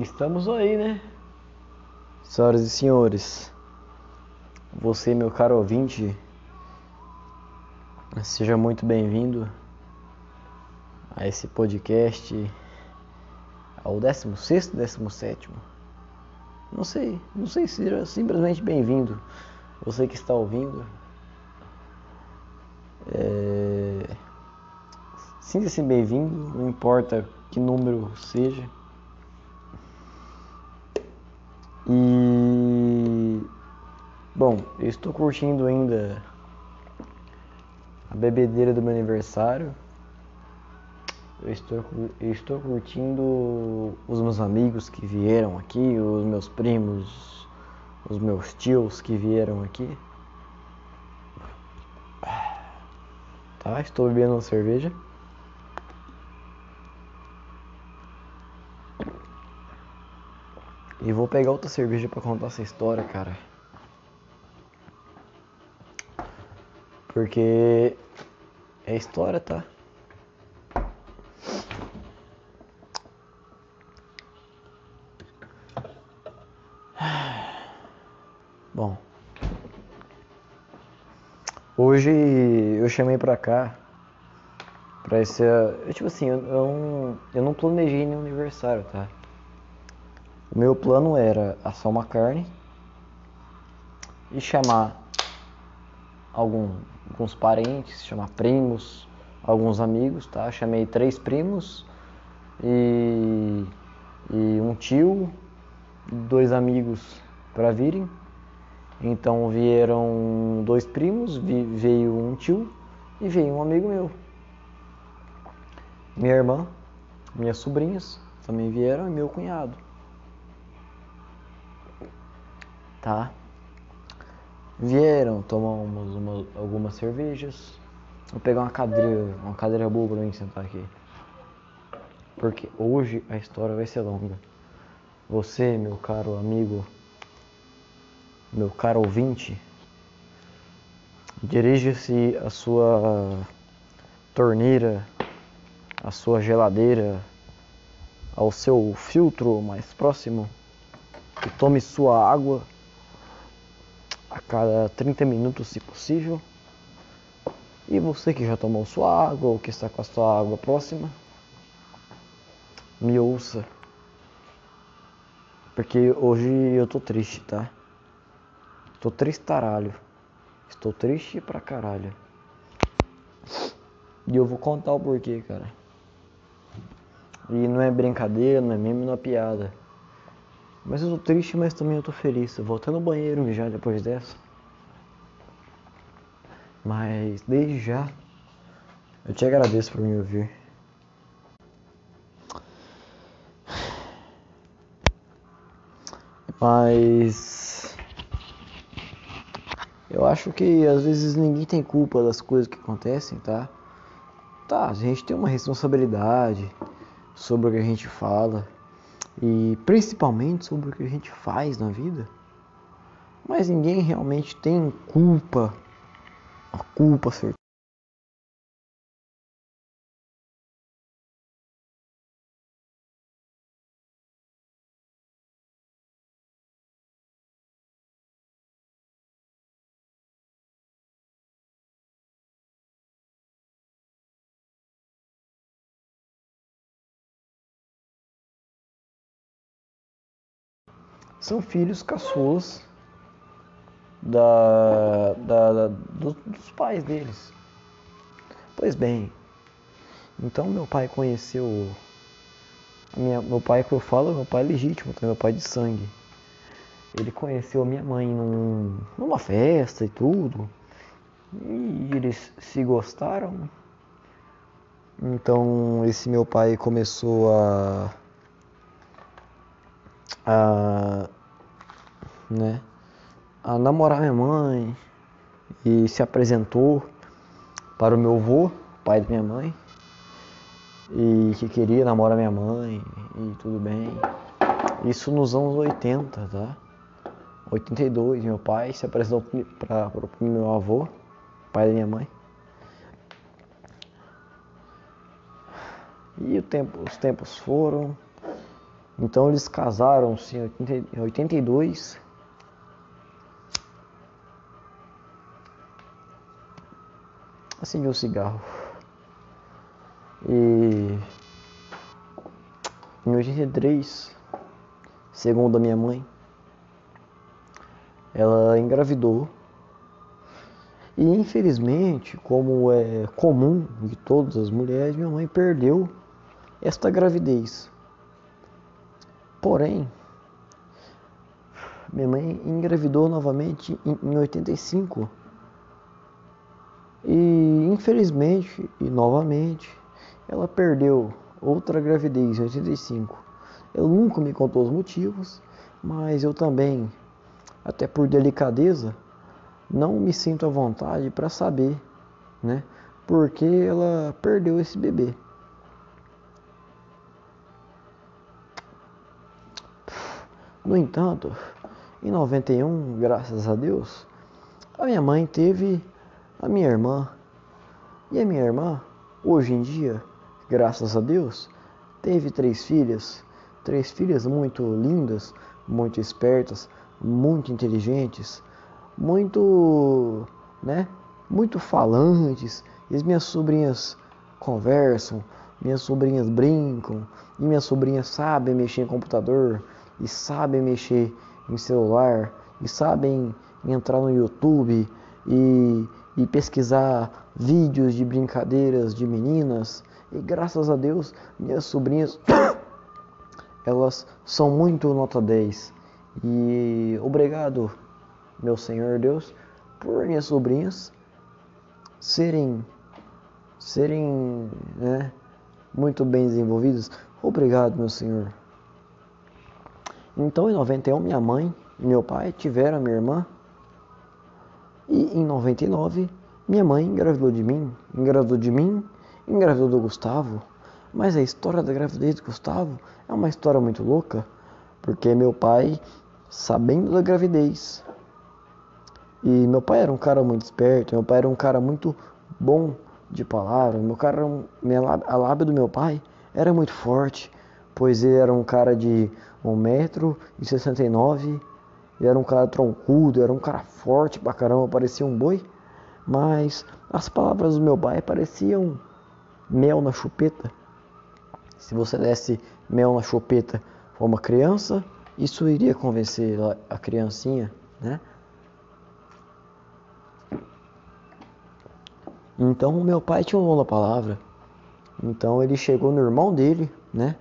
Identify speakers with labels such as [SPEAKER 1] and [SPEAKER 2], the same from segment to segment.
[SPEAKER 1] Estamos aí, né? Senhoras e senhores, você, meu caro ouvinte, seja muito bem-vindo a esse podcast, ao 16, 17. Não sei, não sei se seja simplesmente bem-vindo, você que está ouvindo. É... Sinta-se bem-vindo, não importa que número seja. Bom, eu estou curtindo ainda a bebedeira do meu aniversário. Eu estou, eu estou curtindo os meus amigos que vieram aqui, os meus primos, os meus tios que vieram aqui. Tá, estou bebendo uma cerveja. E vou pegar outra cerveja para contar essa história, cara. Porque é história, tá? Bom. Hoje eu chamei pra cá pra esse. Tipo assim, eu, eu, não, eu não planejei nenhum aniversário, tá? O meu plano era assar uma carne e chamar algum, alguns parentes, chamar primos, alguns amigos, tá? Chamei três primos e, e um tio, dois amigos para virem. Então vieram dois primos, veio um tio e veio um amigo meu. Minha irmã, minhas sobrinhas também vieram e meu cunhado. tá? Vieram, tomamos uma, algumas cervejas. Vou pegar uma cadeira, uma cadeira boa pra mim sentar aqui. Porque hoje a história vai ser longa. Você, meu caro amigo, meu caro ouvinte, dirija-se a sua torneira, a sua geladeira, ao seu filtro mais próximo e tome sua água cada 30 minutos, se possível. E você que já tomou sua água ou que está com a sua água próxima, me ouça. Porque hoje eu tô triste, tá? Tô triste taralho. Estou triste pra caralho. E eu vou contar o porquê, cara. E não é brincadeira, não é meme, não é piada. Mas eu tô triste, mas também eu tô feliz. Até no banheiro já depois dessa. Mas desde já, eu te agradeço por me ouvir. Mas eu acho que às vezes ninguém tem culpa das coisas que acontecem, tá? Tá, a gente tem uma responsabilidade sobre o que a gente fala e principalmente sobre o que a gente faz na vida. Mas ninguém realmente tem culpa, a culpa certa. São filhos caçulas da, da, da do, dos pais deles. Pois bem, então meu pai conheceu. Minha, meu pai que eu falo, meu pai é legítimo, meu pai de sangue. Ele conheceu a minha mãe num, numa festa e tudo. E eles se gostaram. Então esse meu pai começou a a, né, a namorar minha mãe e se apresentou para o meu avô, pai da minha mãe, e que queria namorar minha mãe e tudo bem. Isso nos anos 80, tá? 82, meu pai se apresentou para o meu avô, pai da minha mãe. E o tempo, os tempos foram, Então eles casaram-se em 82. Acendi um cigarro. E em 83, segundo a minha mãe, ela engravidou. E infelizmente, como é comum de todas as mulheres, minha mãe perdeu esta gravidez. Porém, minha mãe engravidou novamente em 85. E infelizmente, e novamente, ela perdeu outra gravidez em 85. Eu nunca me contou os motivos, mas eu também, até por delicadeza, não me sinto à vontade para saber, né? Porque ela perdeu esse bebê. No entanto, em 91, graças a Deus, a minha mãe teve a minha irmã. E a minha irmã, hoje em dia, graças a Deus, teve três filhas, três filhas muito lindas, muito espertas, muito inteligentes, muito, né, muito falantes. E as minhas sobrinhas conversam, minhas sobrinhas brincam, e minhas sobrinhas sabem mexer em computador, e sabem mexer em celular, e sabem entrar no YouTube e, e pesquisar vídeos de brincadeiras de meninas e graças a Deus, minhas sobrinhas, elas são muito nota 10. E obrigado, meu Senhor Deus, por minhas sobrinhas serem serem né, muito bem desenvolvidas. Obrigado, meu Senhor. Então, em 91, minha mãe e meu pai tiveram minha irmã. E em 99, minha mãe engravidou de mim. Engravidou de mim engravidou do Gustavo, mas a história da gravidez do Gustavo é uma história muito louca, porque meu pai, sabendo da gravidez, e meu pai era um cara muito esperto, meu pai era um cara muito bom de palavra, meu cara, a lábia do meu pai era muito forte, pois ele era um cara de 1,69m, ele era um cara troncudo, era um cara forte pra caramba, parecia um boi, mas as palavras do meu pai pareciam mel na chupeta. Se você desse mel na chupeta para uma criança, isso iria convencer a criancinha, né? Então meu pai tinha um dom da palavra. Então ele chegou no irmão dele, né?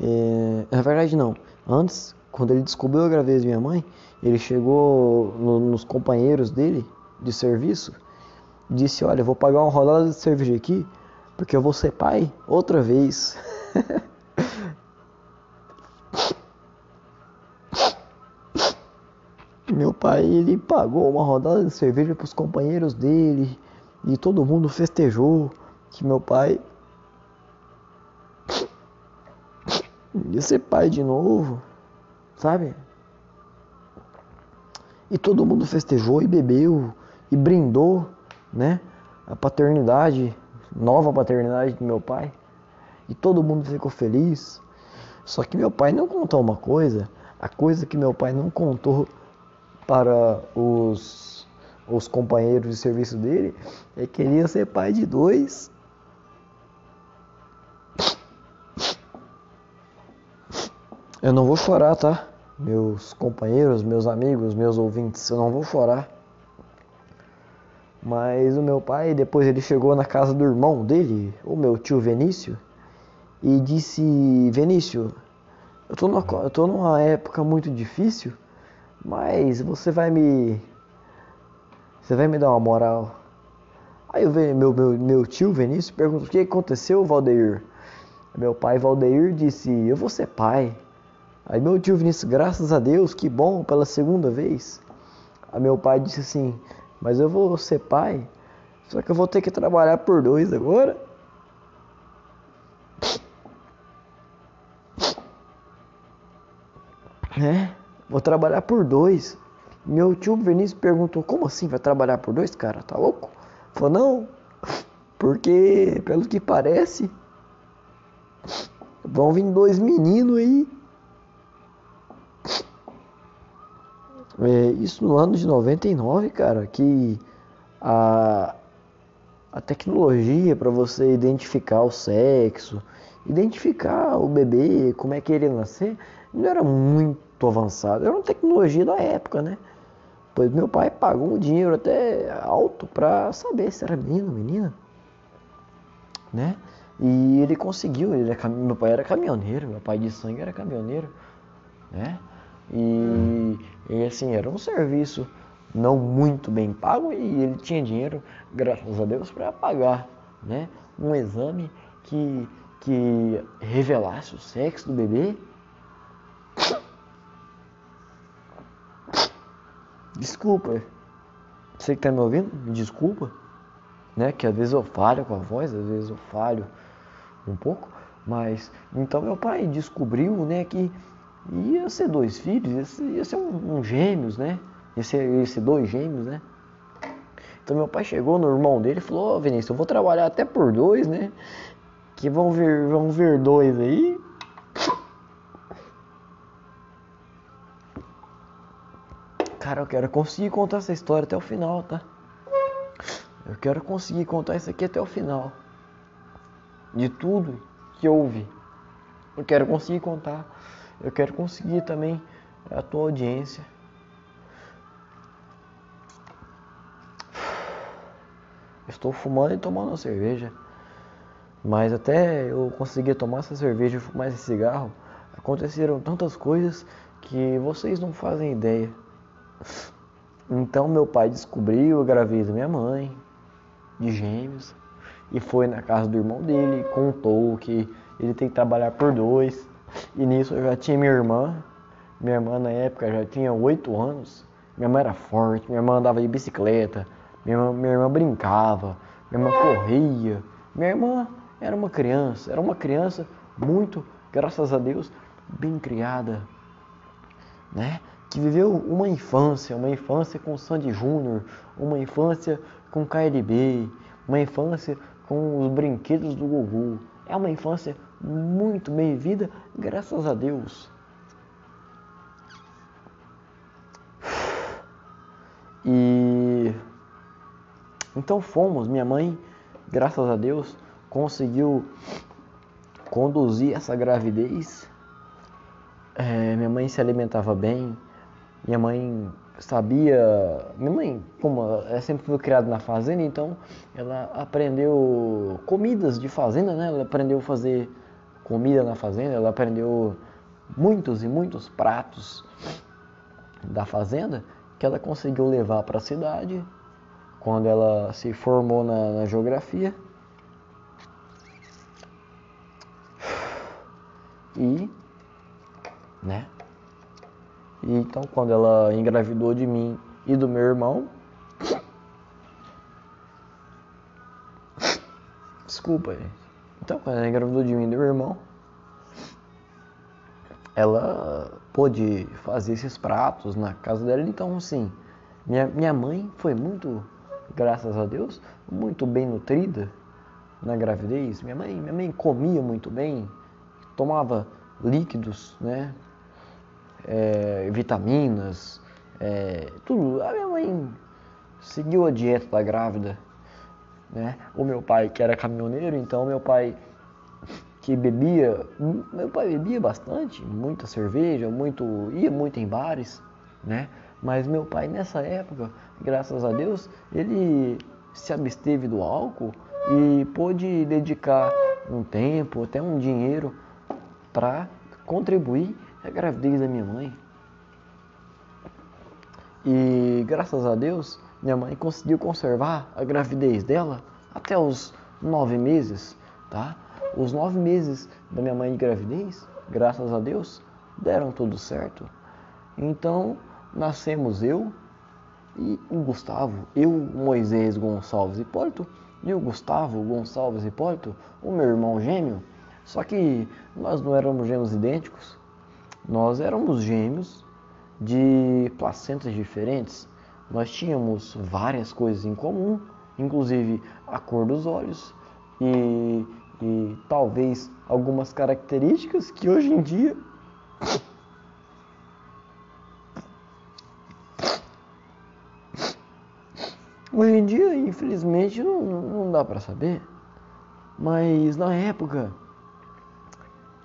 [SPEAKER 1] É, na verdade não. Antes, quando ele descobriu a gravidez de minha mãe, ele chegou no, nos companheiros dele de serviço disse: Olha, vou pagar uma rodada de cerveja aqui, porque eu vou ser pai outra vez. Meu pai, ele pagou uma rodada de cerveja para os companheiros dele e todo mundo festejou que meu pai ia ser pai de novo, sabe? E todo mundo festejou e bebeu e brindou né? A paternidade, nova paternidade do meu pai. E todo mundo ficou feliz. Só que meu pai não contou uma coisa, a coisa que meu pai não contou para os, os companheiros de serviço dele é que ele ia ser pai de dois. Eu não vou chorar, tá? Meus companheiros, meus amigos, meus ouvintes, eu não vou chorar. Mas o meu pai, depois ele chegou na casa do irmão dele, o meu tio Venício, e disse: Venício, eu tô, numa, eu tô numa época muito difícil, mas você vai me. Você vai me dar uma moral. Aí o meu, meu, meu tio Venício perguntou: O que aconteceu, Valdeir? Meu pai Valdeir disse: Eu vou ser pai. Aí meu tio Vinícius, graças a Deus, que bom, pela segunda vez. Aí meu pai disse assim: mas eu vou ser pai. Só que eu vou ter que trabalhar por dois agora. É, vou trabalhar por dois. Meu tio Vinícius perguntou: Como assim vai trabalhar por dois, cara? Tá louco? Falou: Não, porque pelo que parece, Vão vir dois meninos aí. É, isso no ano de 99, cara, que a, a tecnologia para você identificar o sexo, identificar o bebê, como é que ele ia nascer, não era muito avançado. Era uma tecnologia da época, né? Pois meu pai pagou um dinheiro até alto para saber se era menino ou menina, né? E ele conseguiu, ele é, meu pai era caminhoneiro, meu pai de sangue era caminhoneiro, né? E, e assim, era um serviço não muito bem pago e ele tinha dinheiro, graças a Deus, para pagar, né? Um exame que, que revelasse o sexo do bebê. Desculpa, você que está me ouvindo, me desculpa, né? Que às vezes eu falho com a voz, às vezes eu falho um pouco, mas então meu pai descobriu, né, que ia ser dois filhos, ia ser, um, um gêmeos, né? Ia ser, ia ser dois gêmeos, né? Então meu pai chegou no irmão dele e falou, oh, Vinícius, eu vou trabalhar até por dois, né? Que vão ver, vão ver dois aí. Cara, eu quero conseguir contar essa história até o final, tá? Eu quero conseguir contar isso aqui até o final de tudo que houve. Eu quero conseguir contar. Eu quero conseguir também a tua audiência. Estou fumando e tomando cerveja. Mas até eu conseguir tomar essa cerveja e fumar esse cigarro, aconteceram tantas coisas que vocês não fazem ideia. Então meu pai descobriu a gravidez da minha mãe, de gêmeos e foi na casa do irmão dele, contou que ele tem que trabalhar por dois. E nisso eu já tinha minha irmã. Minha irmã na época já tinha oito anos. Minha irmã era forte, minha irmã andava de bicicleta, minha irmã, minha irmã brincava, minha irmã corria. Minha irmã era uma criança, era uma criança muito, graças a Deus, bem criada, né? Que viveu uma infância, uma infância com Sandy Júnior, uma infância com KLB, uma infância com os brinquedos do Gugu. É uma infância muito bem-vinda, graças a Deus. E então fomos, minha mãe, graças a Deus, conseguiu conduzir essa gravidez. É, minha mãe se alimentava bem, minha mãe sabia. Minha mãe, como ela sempre foi criada na fazenda, então ela aprendeu comidas de fazenda, né? Ela aprendeu a fazer comida na fazenda, ela aprendeu muitos e muitos pratos da fazenda que ela conseguiu levar para a cidade quando ela se formou na, na geografia. E, né? E então, quando ela engravidou de mim e do meu irmão. Desculpa, gente. Então, quando ela engravidou de mim e do meu irmão, ela pôde fazer esses pratos na casa dela. Então, assim, minha, minha mãe foi muito, graças a Deus, muito bem nutrida na gravidez. Minha mãe, minha mãe comia muito bem, tomava líquidos, né? é, vitaminas, é, tudo. A minha mãe seguiu a dieta da grávida, né? O meu pai que era caminhoneiro, então meu pai que bebia, meu pai bebia bastante, muita cerveja, muito ia muito em bares, né? Mas meu pai nessa época, graças a Deus, ele se absteve do álcool e pôde dedicar um tempo, até um dinheiro para contribuir a gravidez da minha mãe. E graças a Deus, minha mãe conseguiu conservar a gravidez dela até os nove meses, tá? Os nove meses da minha mãe de gravidez, graças a Deus, deram tudo certo. Então, nascemos eu e o Gustavo, eu, Moisés Gonçalves Hipólito, e o Gustavo Gonçalves Hipólito, o meu irmão gêmeo. Só que nós não éramos gêmeos idênticos, nós éramos gêmeos de placentas diferentes. Nós tínhamos várias coisas em comum, inclusive a cor dos olhos e, e talvez algumas características que hoje em dia hoje em dia infelizmente não, não dá para saber. Mas na época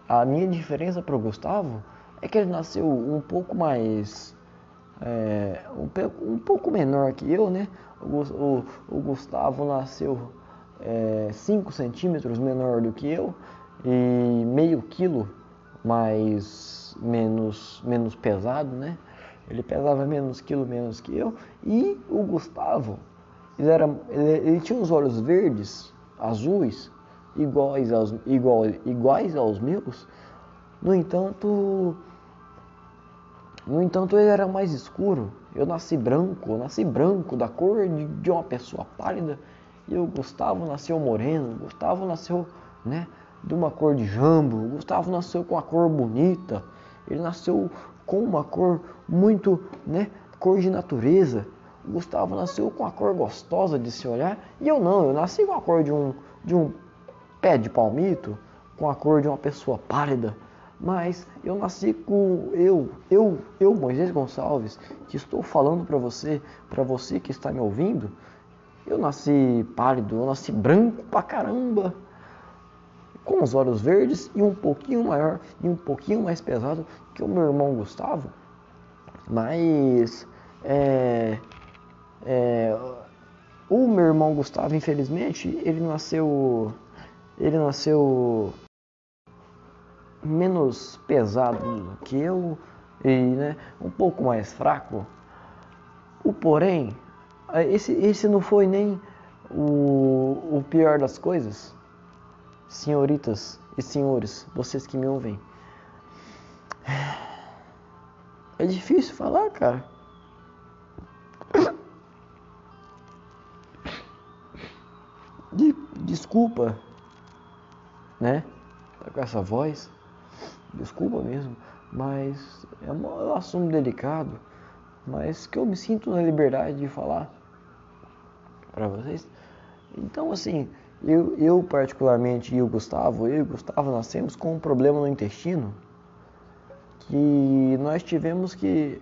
[SPEAKER 1] a minha diferença para o Gustavo é que ele nasceu um pouco mais é, um, um, pouco menor que eu né o, o, o Gustavo nasceu 5 é, centímetros menor do que eu e meio quilo mais menos menos pesado, né? Ele pesava menos quilo menos que eu e o Gustavo ele, era, ele, ele tinha os olhos verdes, azuis, iguais aos, igual, iguais aos meus. No entanto, no entanto ele era mais escuro. Eu nasci branco, eu nasci branco da cor de, de uma pessoa pálida e o Gustavo nasceu moreno, o Gustavo nasceu, né, de uma cor de jambo, o Gustavo nasceu com a cor bonita, ele nasceu com uma cor muito, né, cor de natureza. O Gustavo nasceu com a cor gostosa de se olhar, e eu não, eu nasci com a cor de um, de um pé de palmito, com a cor de uma pessoa pálida. Mas eu nasci com eu, eu, eu, Moisés Gonçalves, que estou falando para você, para você que está me ouvindo, eu nasci pálido, eu nasci branco pra caramba, com os olhos verdes e um pouquinho maior e um pouquinho mais pesado que o meu irmão Gustavo. Mas é, é, o meu irmão Gustavo, infelizmente, ele nasceu, ele nasceu menos pesado que eu e né, um pouco mais fraco. O porém esse, esse não foi nem o, o pior das coisas, senhoritas e senhores, vocês que me ouvem. É difícil falar, cara. De, desculpa, né? Tá com essa voz. Desculpa mesmo, mas é um, é um assunto delicado, mas que eu me sinto na liberdade de falar para vocês. Então, assim, eu, eu particularmente e o Gustavo, eu e o Gustavo nascemos com um problema no intestino que nós tivemos que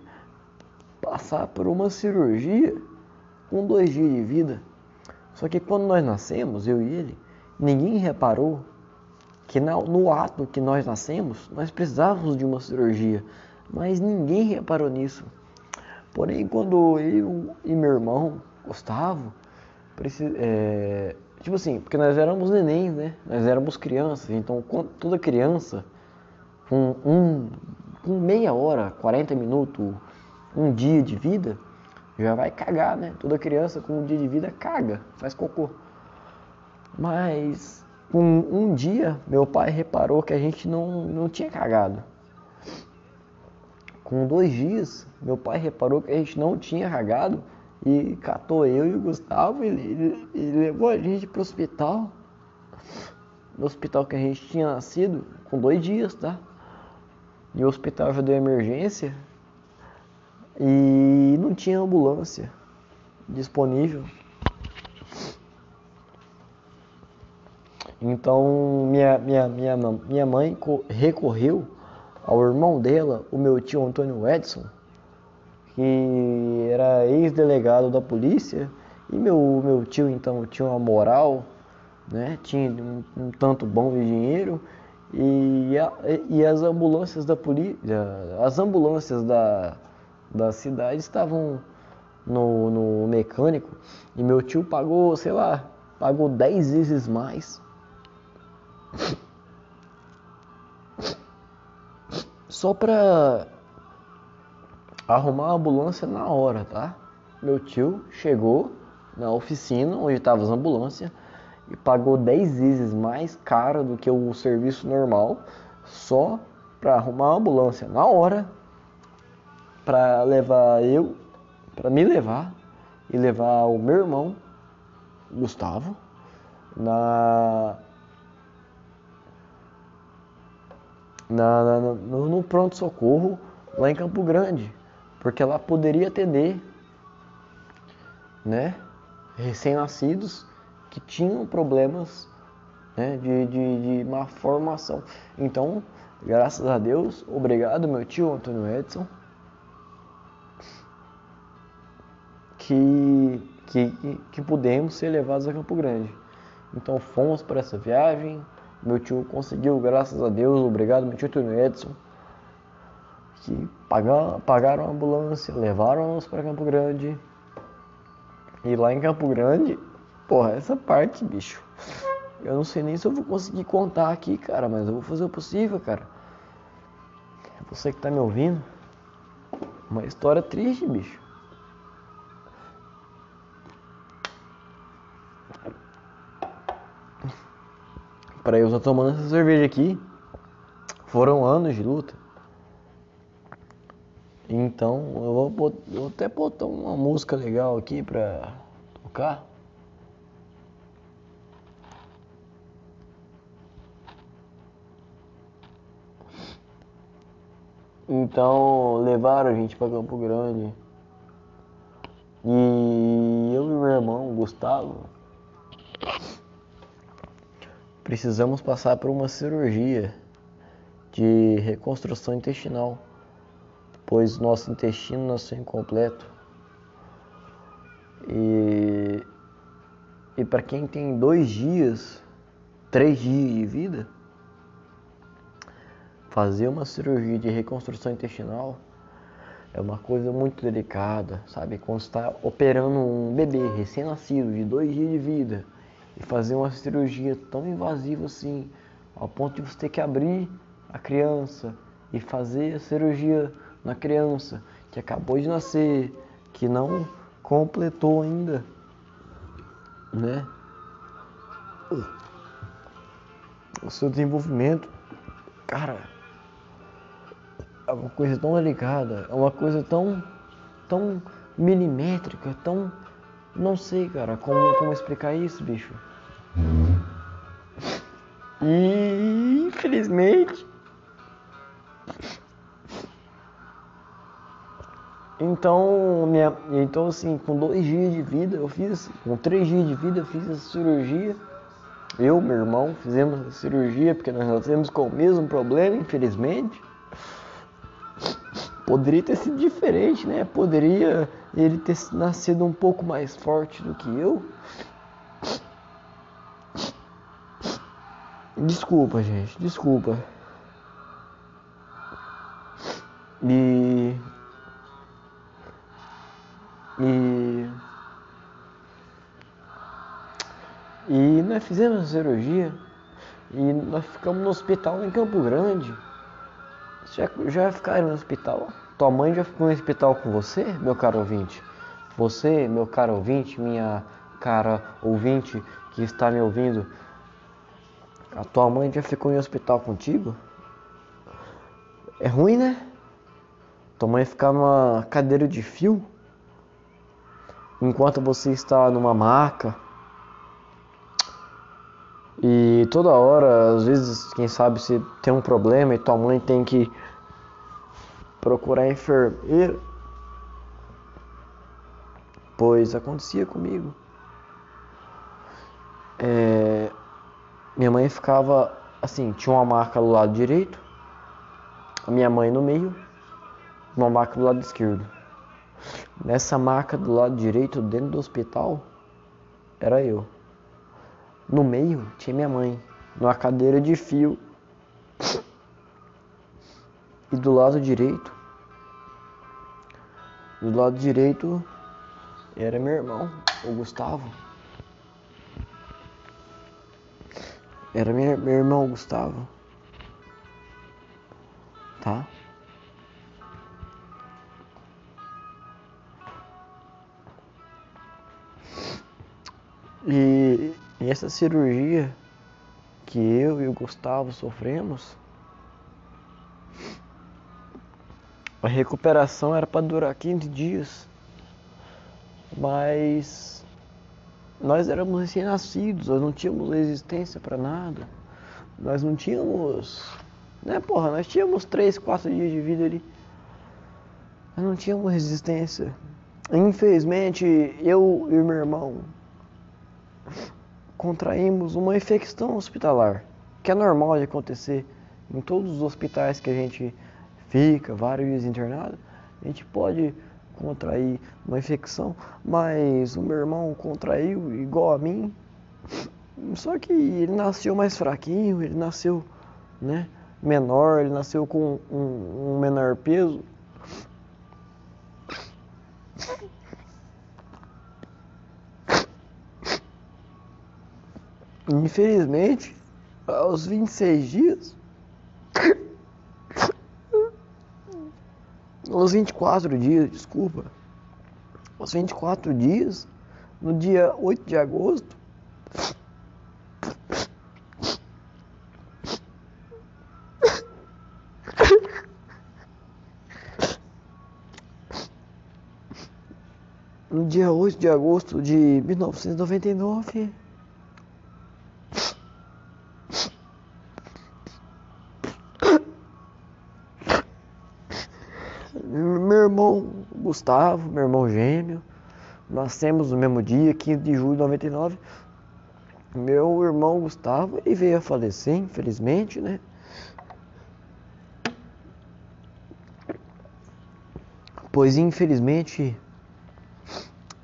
[SPEAKER 1] passar por uma cirurgia com dois dias de vida. Só que quando nós nascemos, eu e ele, ninguém reparou que no ato que nós nascemos, nós precisávamos de uma cirurgia, mas ninguém reparou nisso. Porém, quando eu e meu irmão, Gustavo, é, tipo assim, porque nós éramos neném, né? Nós éramos crianças, então toda criança com um, com meia hora, 40 minutos, um dia de vida, já vai cagar, né? Toda criança com um dia de vida caga, faz cocô. Mas com um dia, meu pai reparou que a gente não, não tinha cagado. Com dois dias, meu pai reparou que a gente não tinha cagado e catou eu e o Gustavo e ele, ele levou a gente pro hospital. No hospital que a gente tinha nascido, com dois dias, tá? E o hospital já deu emergência e não tinha ambulância disponível. Então minha, minha, minha, minha mãe recorreu ao irmão dela, o meu tio Antônio Edson, que era ex-delegado da polícia, e meu, meu tio então tinha uma moral, né? tinha um, um tanto bom de dinheiro, e, a, e as ambulâncias da polícia, as ambulâncias da, da cidade estavam no, no mecânico, e meu tio pagou, sei lá, pagou 10 vezes mais. Só pra arrumar a ambulância na hora, tá? Meu tio chegou na oficina onde estavam as ambulâncias e pagou 10 vezes mais caro do que o serviço normal só para arrumar a ambulância na hora para levar eu, para me levar e levar o meu irmão Gustavo na na, na no, no pronto socorro lá em Campo Grande porque ela poderia atender, né, recém-nascidos que tinham problemas né, de, de, de má formação. Então, graças a Deus, obrigado meu tio Antônio Edson, que, que, que pudemos ser levados a Campo Grande. Então fomos para essa viagem, meu tio conseguiu, graças a Deus, obrigado meu tio Antônio Edson, que pagaram, pagaram a ambulância, levaram-nos para Campo Grande. E lá em Campo Grande, porra, essa parte, bicho, eu não sei nem se eu vou conseguir contar aqui, cara, mas eu vou fazer o possível, cara. Você que tá me ouvindo, uma história triste, bicho. Para eu estar tomando essa cerveja aqui, foram anos de luta. Então eu vou, vou até botar uma música legal aqui pra tocar. Então levaram a gente para Campo Grande. E eu e meu irmão Gustavo precisamos passar por uma cirurgia de reconstrução intestinal, pois nosso intestino nasceu incompleto. E, e para quem tem dois dias, três dias de vida, fazer uma cirurgia de reconstrução intestinal é uma coisa muito delicada, sabe? Quando está operando um bebê recém-nascido de dois dias de vida e fazer uma cirurgia tão invasiva assim, ao ponto de você ter que abrir a criança e fazer a cirurgia na criança que acabou de nascer, que não completou ainda, né? O seu desenvolvimento, cara, é uma coisa tão delicada, é uma coisa tão, tão milimétrica, tão. Não sei, cara, como, como explicar isso, bicho. E infelizmente. Então, minha, então assim, com dois dias de vida eu fiz, com três dias de vida eu fiz essa cirurgia. Eu, meu irmão, fizemos a cirurgia porque nós nascemos com o mesmo problema, infelizmente. Poderia ter sido diferente, né? Poderia ele ter nascido um pouco mais forte do que eu. Desculpa, gente, desculpa. E. E. E nós fizemos cirurgia e nós ficamos no hospital em Campo Grande. Já, já ficaram no hospital? Tua mãe já ficou no hospital com você, meu caro ouvinte? Você, meu caro ouvinte, minha cara ouvinte que está me ouvindo, a tua mãe já ficou em hospital contigo? É ruim, né? Tua mãe ficar numa cadeira de fio enquanto você está numa maca. E toda hora, às vezes, quem sabe se tem um problema e tua mãe tem que procurar enfermeiro, pois acontecia comigo. É, minha mãe ficava assim, tinha uma marca do lado direito, a minha mãe no meio, uma marca do lado esquerdo. Nessa marca do lado direito, dentro do hospital, era eu. No meio tinha minha mãe, numa cadeira de fio e do lado direito, do lado direito era meu irmão, o Gustavo. Era minha, meu irmão Gustavo. Tá? E, e essa cirurgia que eu e o Gustavo sofremos A recuperação era para durar 15 dias. Mas nós éramos recém-nascidos, nós não tínhamos resistência para nada. Nós não tínhamos. Né, porra, nós tínhamos 3, 4 dias de vida ali. Nós não tínhamos resistência. Infelizmente, eu e meu irmão contraímos uma infecção hospitalar, que é normal de acontecer em todos os hospitais que a gente fica, vários dias internado, a gente pode contrair uma infecção, mas o meu irmão contraiu igual a mim, só que ele nasceu mais fraquinho, ele nasceu, né, menor, ele nasceu com um, um menor peso. Infelizmente, aos 26 dias, aos 24 dias, desculpa, aos 24 dias, no dia 8 de agosto, no dia 8 de agosto de 1999, meu irmão Gustavo, meu irmão gêmeo, nascemos no mesmo dia, 15 de julho de 99. Meu irmão Gustavo, ele veio a falecer, infelizmente, né? Pois infelizmente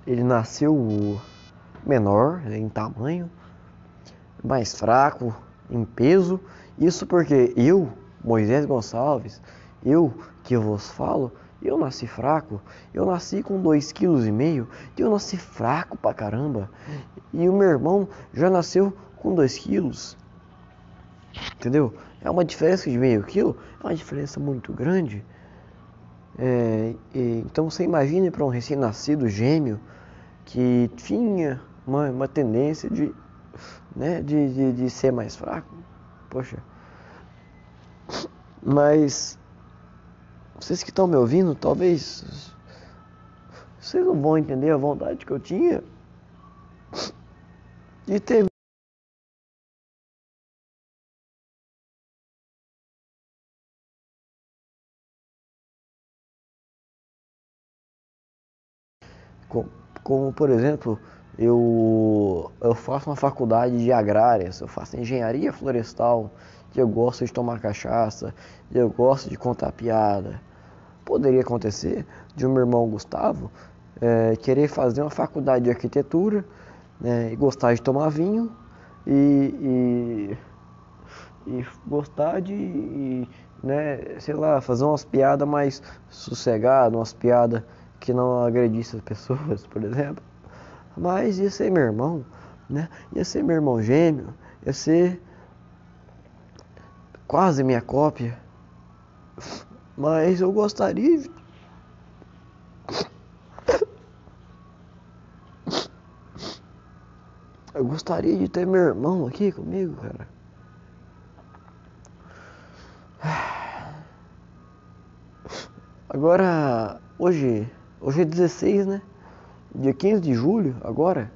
[SPEAKER 1] ele nasceu menor em tamanho, mais fraco em peso. Isso porque eu, Moisés Gonçalves, eu que vos falo, eu nasci fraco. Eu nasci com 2,5 kg, e eu nasci fraco pra caramba. E o meu irmão já nasceu com 2 quilos. Entendeu? É uma diferença de meio quilo, é uma diferença muito grande. É, e, então você imagine para um recém-nascido gêmeo que tinha uma, uma tendência de, né, de, de, de ser mais fraco. Poxa. Mas vocês que estão me ouvindo, talvez vocês não vão entender a vontade que eu tinha de ter como, por exemplo, eu, eu faço uma faculdade de agrárias, eu faço engenharia florestal, eu gosto de tomar cachaça, eu gosto de contar piada. Poderia acontecer de um meu irmão Gustavo é, querer fazer uma faculdade de arquitetura né, e gostar de tomar vinho e, e, e gostar de, e, né, sei lá, fazer umas piadas mais sossegadas, umas piadas que não agredissem as pessoas, por exemplo. Mas ia ser meu irmão, né? Ia ser meu irmão gêmeo, ia ser quase minha cópia. Mas eu gostaria. Eu gostaria de ter meu irmão aqui comigo, cara. Agora, hoje, hoje é 16, né? Dia 15 de julho, agora,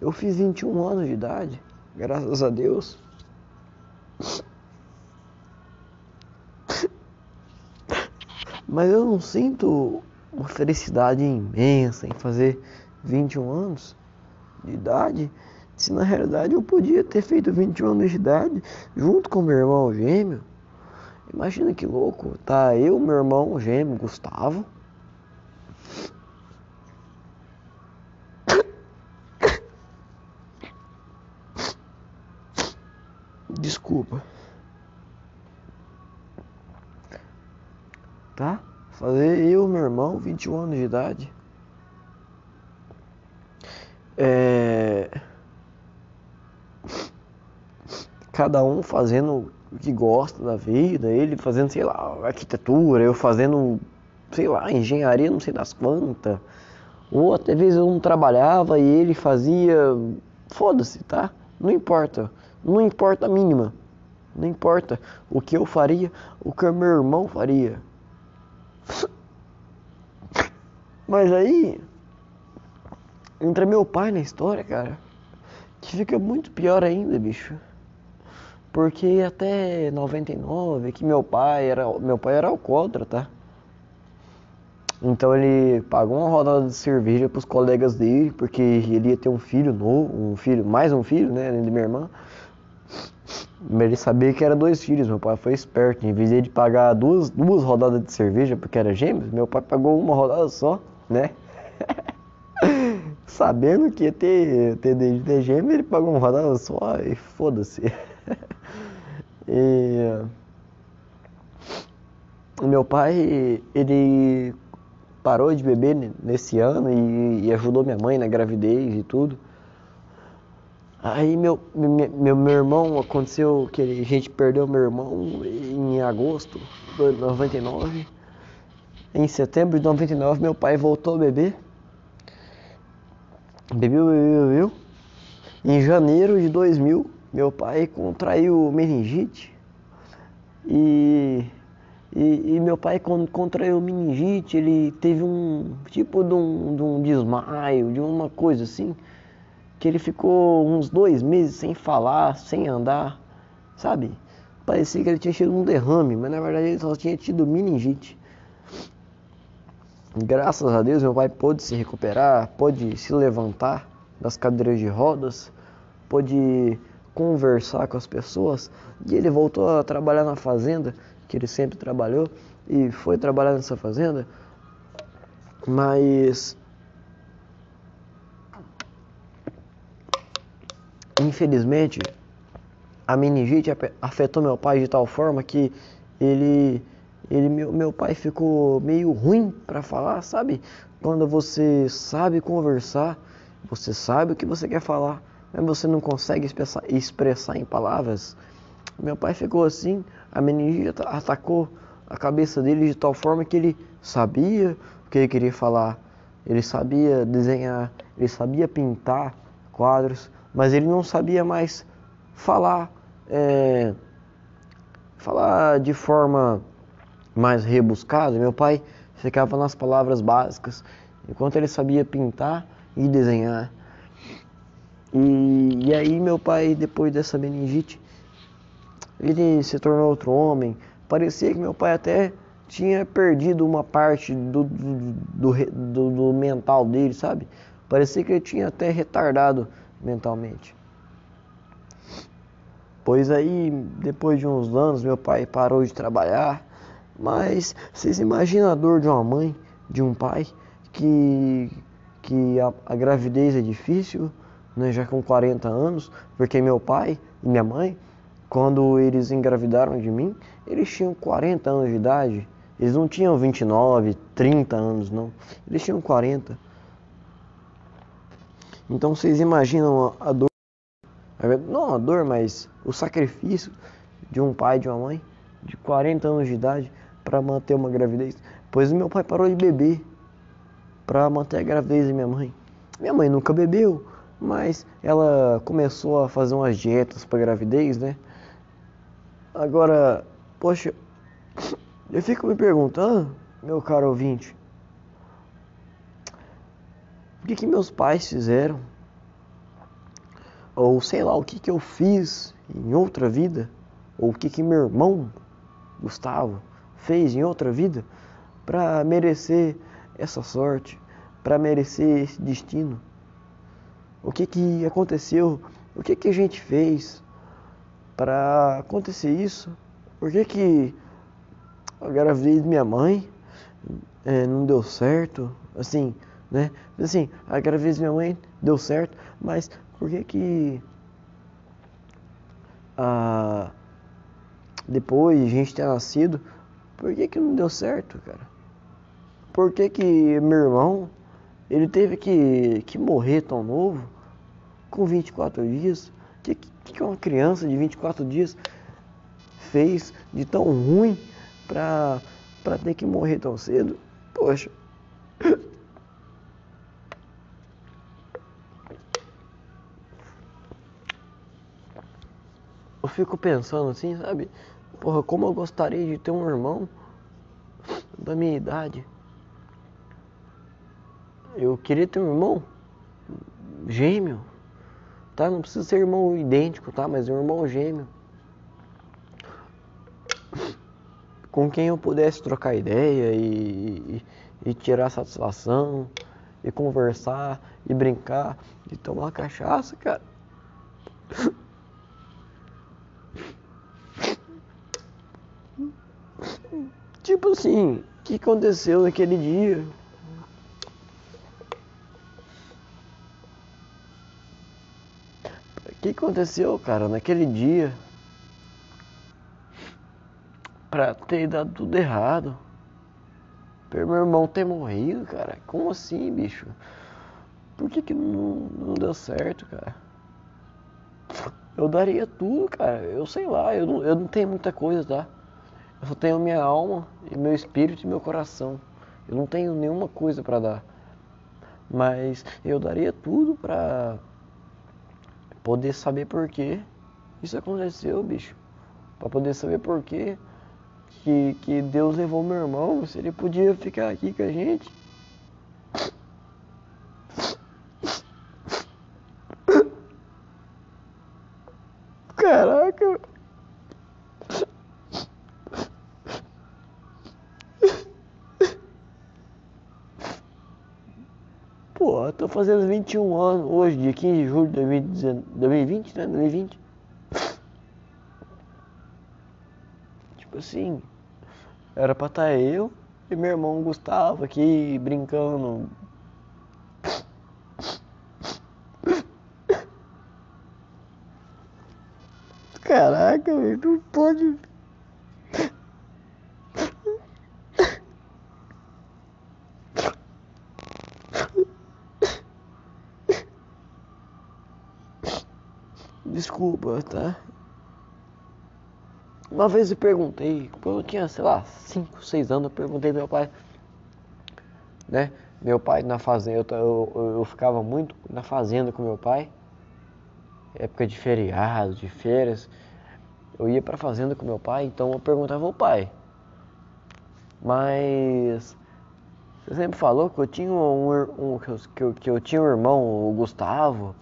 [SPEAKER 1] eu fiz 21 anos de idade, graças a Deus. Mas eu não sinto uma felicidade imensa em fazer 21 anos de idade, se na realidade eu podia ter feito 21 anos de idade junto com meu irmão gêmeo. Imagina que louco, tá eu, meu irmão gêmeo, Gustavo. Desculpa. tá? Fazer eu, irmão, 21 anos de idade. É... Cada um fazendo o que gosta da vida, ele fazendo, sei lá, arquitetura, eu fazendo, sei lá, engenharia, não sei das quantas. Ou até vezes eu não trabalhava e ele fazia. Foda-se, tá? Não importa. Não importa a mínima. Não importa o que eu faria, o que meu irmão faria. Mas aí entra meu pai na história, cara. Que fica muito pior ainda, bicho. Porque até 99 que meu pai era meu pai era alcoólatra, tá? Então ele pagou uma rodada de cerveja para os colegas dele, porque ele ia ter um filho novo, um filho, mais um filho, né, além de minha irmã. Mas ele sabia que era dois filhos, meu pai foi esperto. Em vez de pagar duas, duas rodadas de cerveja, porque era gêmeos, meu pai pagou uma rodada só, né? Sabendo que ia ter, ter, gêmeo, ele pagou uma rodada só e foda-se. e meu pai, ele parou de beber nesse ano e, e, ajudou minha mãe na gravidez e tudo. Aí meu, meu, meu irmão, aconteceu que a gente perdeu meu irmão em agosto de 99. Em setembro de 99 meu pai voltou a beber. Bebeu, bebeu, bebeu. Em janeiro de 2000 meu pai contraiu meningite. E e, e, meu pai, quando contraiu meningite, ele teve um tipo de um, de um desmaio, de uma coisa assim, que ele ficou uns dois meses sem falar, sem andar, sabe? Parecia que ele tinha tido um derrame, mas na verdade ele só tinha tido meningite. Graças a Deus, meu pai pôde se recuperar, pôde se levantar das cadeiras de rodas, pôde conversar com as pessoas. E ele voltou a trabalhar na fazenda que ele sempre trabalhou e foi trabalhar nessa fazenda, mas infelizmente a meningite afetou meu pai de tal forma que ele ele meu, meu pai ficou meio ruim para falar, sabe? Quando você sabe conversar, você sabe o que você quer falar, mas você não consegue expressar, expressar em palavras. Meu pai ficou assim, a meningite atacou a cabeça dele de tal forma que ele sabia o que ele queria falar, ele sabia desenhar, ele sabia pintar quadros, mas ele não sabia mais falar, é, falar de forma mais rebuscada. Meu pai ficava nas palavras básicas, enquanto ele sabia pintar e desenhar. E, e aí meu pai, depois dessa meningite, ele se tornou outro homem. Parecia que meu pai até tinha perdido uma parte do, do, do, do, mental dele, sabe? Parecia que ele tinha até retardado mentalmente. Pois aí, depois de uns anos, meu pai parou de trabalhar. Mas vocês imaginam a dor de uma mãe, de um pai, que, que a, a gravidez é difícil, né, já com 40 anos, porque meu pai e minha mãe quando eles engravidaram de mim, eles tinham 40 anos de idade. Eles não tinham 29, 30 anos, não. Eles tinham 40. Então vocês imaginam a dor, não a dor, mas o sacrifício de um pai de uma mãe de 40 anos de idade para manter uma gravidez. Pois meu pai parou de beber para manter a gravidez de minha mãe. Minha mãe nunca bebeu, mas ela começou a fazer umas dietas para gravidez, né? Agora, poxa, eu fico me perguntando, meu caro ouvinte, o que, que meus pais fizeram? Ou sei lá, o que, que eu fiz em outra vida? Ou o que, que meu irmão, Gustavo, fez em outra vida para merecer essa sorte, para merecer esse destino? O que, que aconteceu? O que, que a gente fez? para acontecer isso, por que que de minha mãe é, não deu certo, assim, né? Assim, a gravidez de minha mãe deu certo, mas por que que a, depois de a gente ter nascido, por que que não deu certo, cara? Por que que meu irmão, ele teve que, que morrer tão novo, com 24 dias? Que, que, que uma criança de 24 dias fez de tão ruim pra, pra ter que morrer tão cedo? Poxa. Eu fico pensando assim, sabe? Porra, como eu gostaria de ter um irmão da minha idade. Eu queria ter um irmão gêmeo tá? Não precisa ser irmão idêntico, tá? Mas um irmão gêmeo. com quem eu pudesse trocar ideia e, e, e tirar satisfação e conversar e brincar e tomar cachaça, cara. Tipo assim, o que aconteceu naquele dia? O que aconteceu, cara, naquele dia? Pra ter dado tudo errado. Pra meu irmão ter morrido, cara. Como assim, bicho? Por que que não, não deu certo, cara? Eu daria tudo, cara. Eu sei lá, eu não, eu não tenho muita coisa, tá? Eu só tenho minha alma meu espírito e meu coração. Eu não tenho nenhuma coisa para dar. Mas eu daria tudo pra poder saber por que isso aconteceu, bicho. Pra poder saber por que, que Deus levou meu irmão, se ele podia ficar aqui com a gente. Caraca. Pô, tô fazendo 21 anos hoje, dia 15 de julho de 2020, né? 2020. Tipo assim, era pra estar tá eu e meu irmão Gustavo aqui brincando. Caraca, não pode. Desculpa, tá? Uma vez eu perguntei, quando eu tinha, sei lá, 5, 6 anos, eu perguntei meu pai, né? Meu pai na fazenda, eu, eu, eu, ficava muito na fazenda com meu pai, época de feriado, de feiras, eu ia pra fazenda com meu pai, então eu perguntava ao pai, mas você sempre falou que eu tinha um, um que, eu, que eu tinha um irmão, o Gustavo,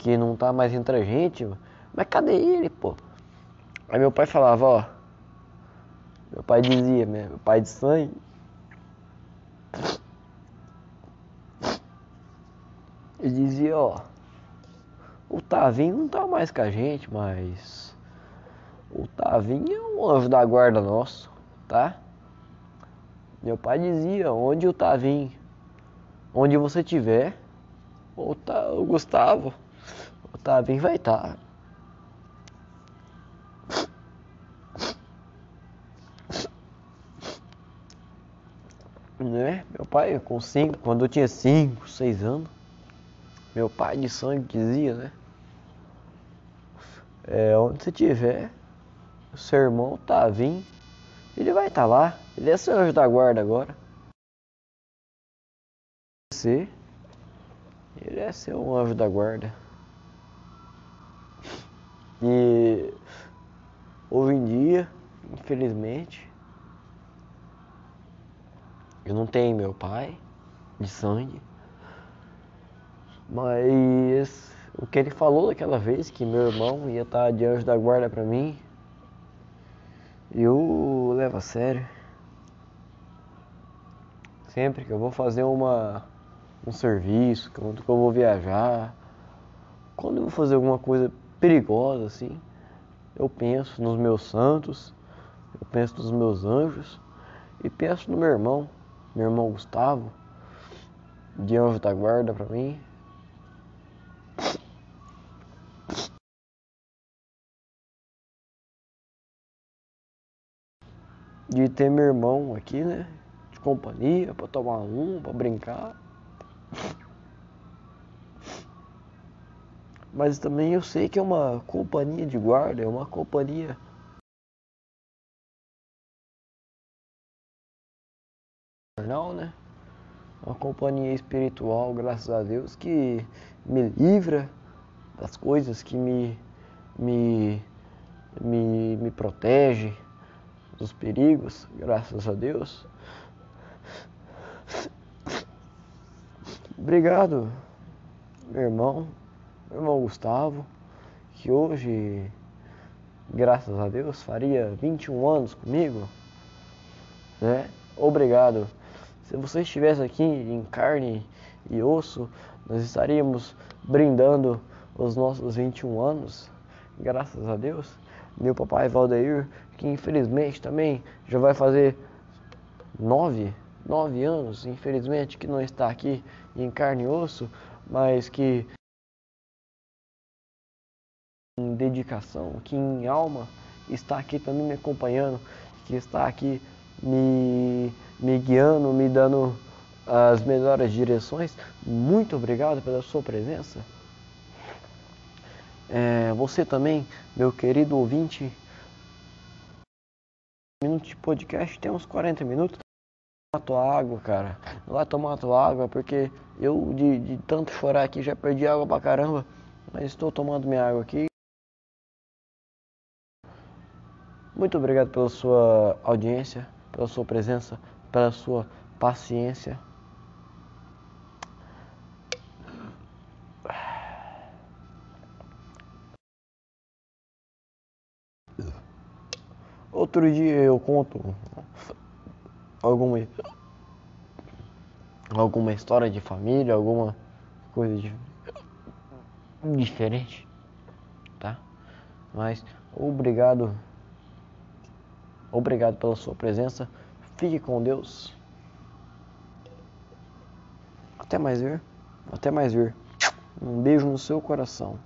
[SPEAKER 1] que não tá mais entre a gente, mas cadê ele, pô? Aí meu pai falava, ó. Meu pai dizia, né, meu pai de sangue. Ele dizia, ó. O Tavinho não tá mais com a gente, mas. O Tavinho é um anjo da guarda nosso, tá? Meu pai dizia, onde o Tavinho, onde você tiver, o, o Gustavo, o Tavinho vai estar. Tá. né? Meu pai com cinco, quando eu tinha 5, 6 anos, meu pai de sangue dizia, né? É, onde você tiver, o seu irmão tá vindo, ele vai estar tá lá, ele é seu anjo da guarda agora. Você, ele é seu anjo da guarda. E hoje em dia, infelizmente, eu não tenho meu pai de sangue. Mas o que ele falou daquela vez que meu irmão ia estar de anjo da guarda para mim, eu levo a sério. Sempre que eu vou fazer uma um serviço, quando eu vou viajar, quando eu vou fazer alguma coisa perigosa assim, eu penso nos meus santos, eu penso nos meus anjos e penso no meu irmão meu irmão Gustavo, de anjo da guarda pra mim. De ter meu irmão aqui, né? De companhia, pra tomar um, pra brincar. Mas também eu sei que é uma companhia de guarda, é uma companhia não, né? Uma companhia espiritual, graças a Deus, que me livra das coisas, que me, me, me, me protege dos perigos, graças a Deus. Obrigado, meu irmão, meu irmão Gustavo, que hoje, graças a Deus, faria 21 anos comigo. né? Obrigado. Se você estivesse aqui em carne e osso, nós estaríamos brindando os nossos 21 anos, graças a Deus. Meu papai Valdeir, que infelizmente também já vai fazer nove, nove anos, infelizmente, que não está aqui em carne e osso, mas que em dedicação, que em alma está aqui também me acompanhando, que está aqui me, me guiando, me dando as melhores direções. Muito obrigado pela sua presença. É, você também, meu querido ouvinte, minutos de podcast, tem uns 40 minutos. Tomar tua água, cara. Vai tomar tua água, porque eu de, de tanto chorar aqui já perdi água pra caramba. Mas estou tomando minha água aqui. Muito obrigado pela sua audiência, pela sua presença, pela sua paciência. Outro dia eu conto alguma alguma história de família, alguma coisa de, diferente, tá? Mas obrigado, obrigado pela sua presença. Fique com Deus. Até mais ver. Até mais ver. Um beijo no seu coração.